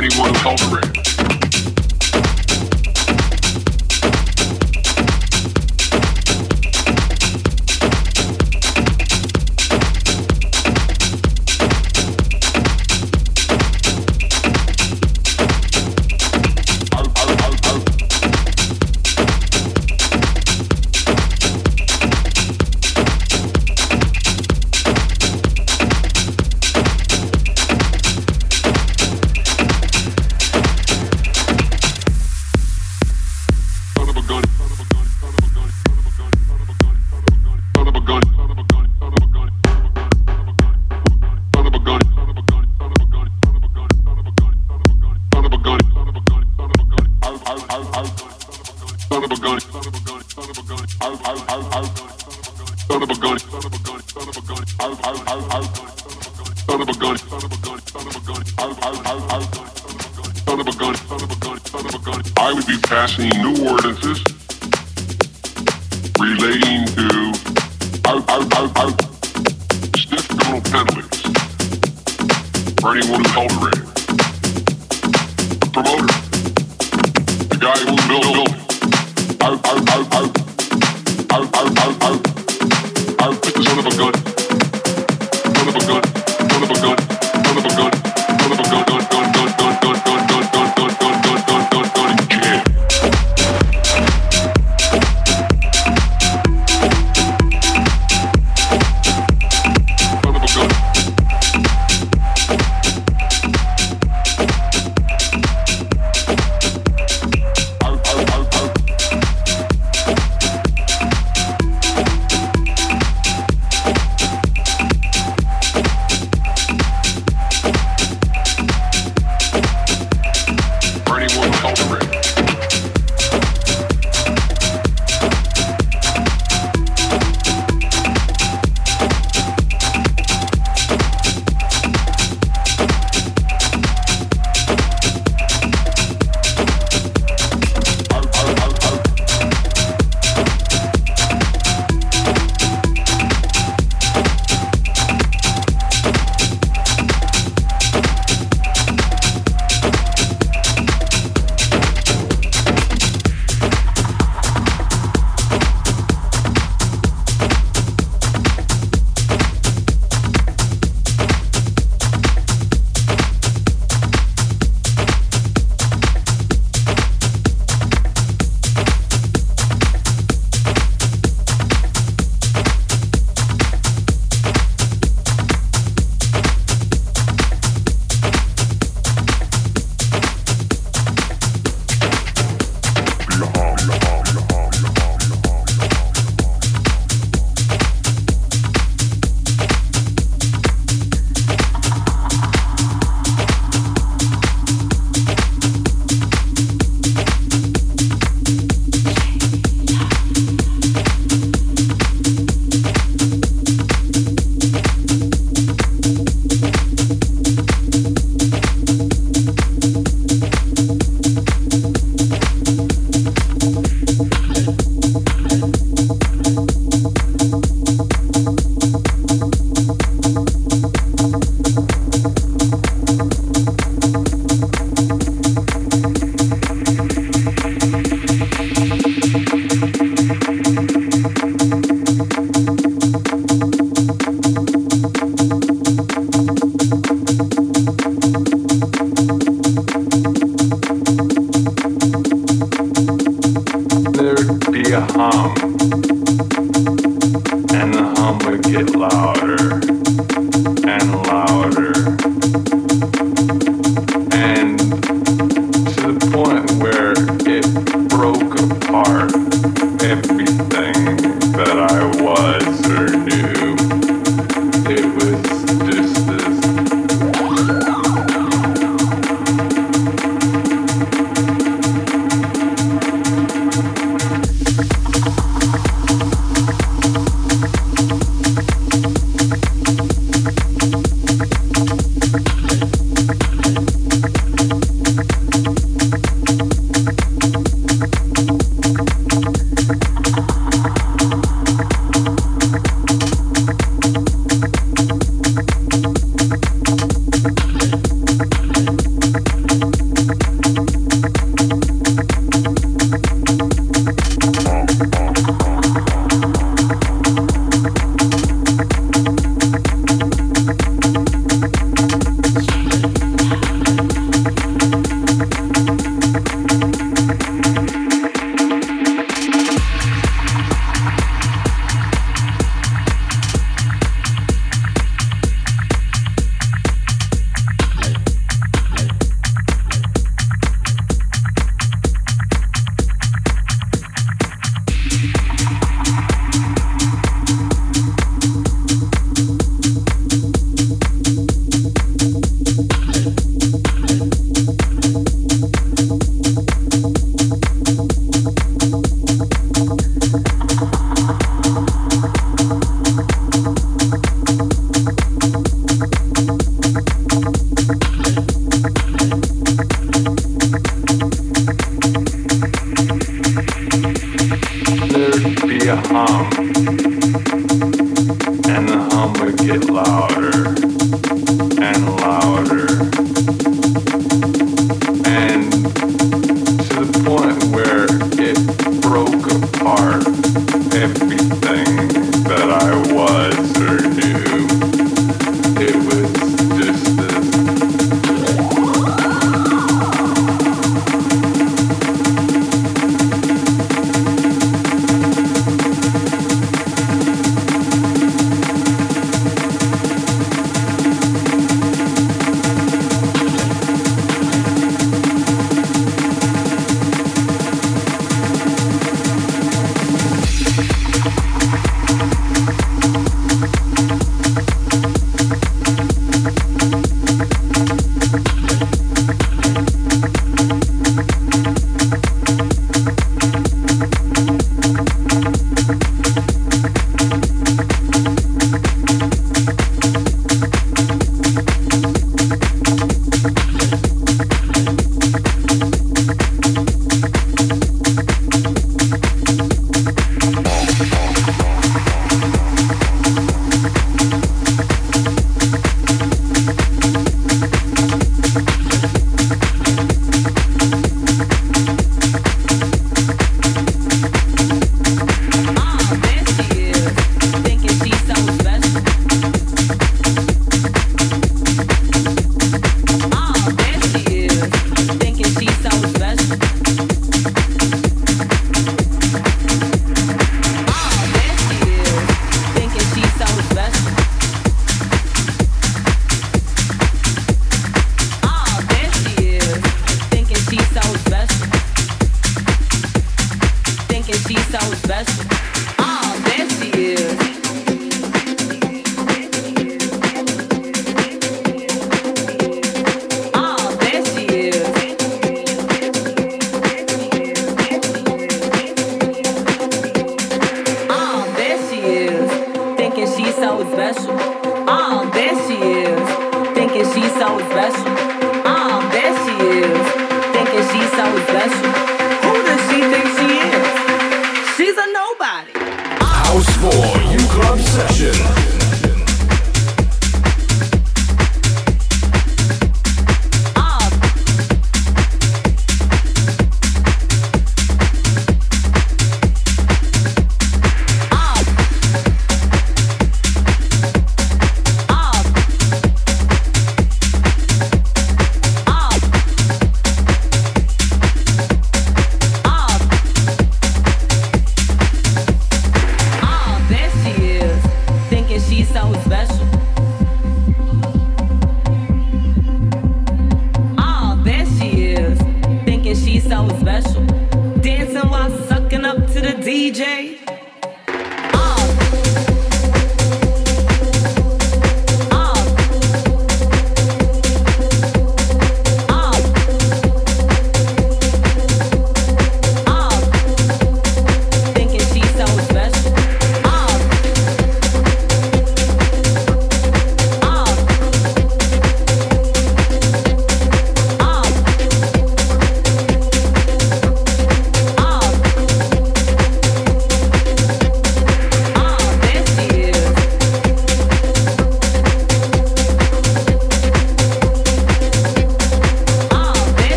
31 cultivate.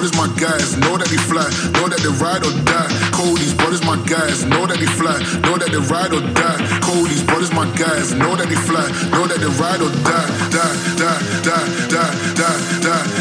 brothers my guys, know that they fly, know that they ride or die. Cody's brothers my guys, know that they fly, know that they ride or die. Cody's brothers my guys, know that they fly, know that they ride or die, die, die, die, die, die, die.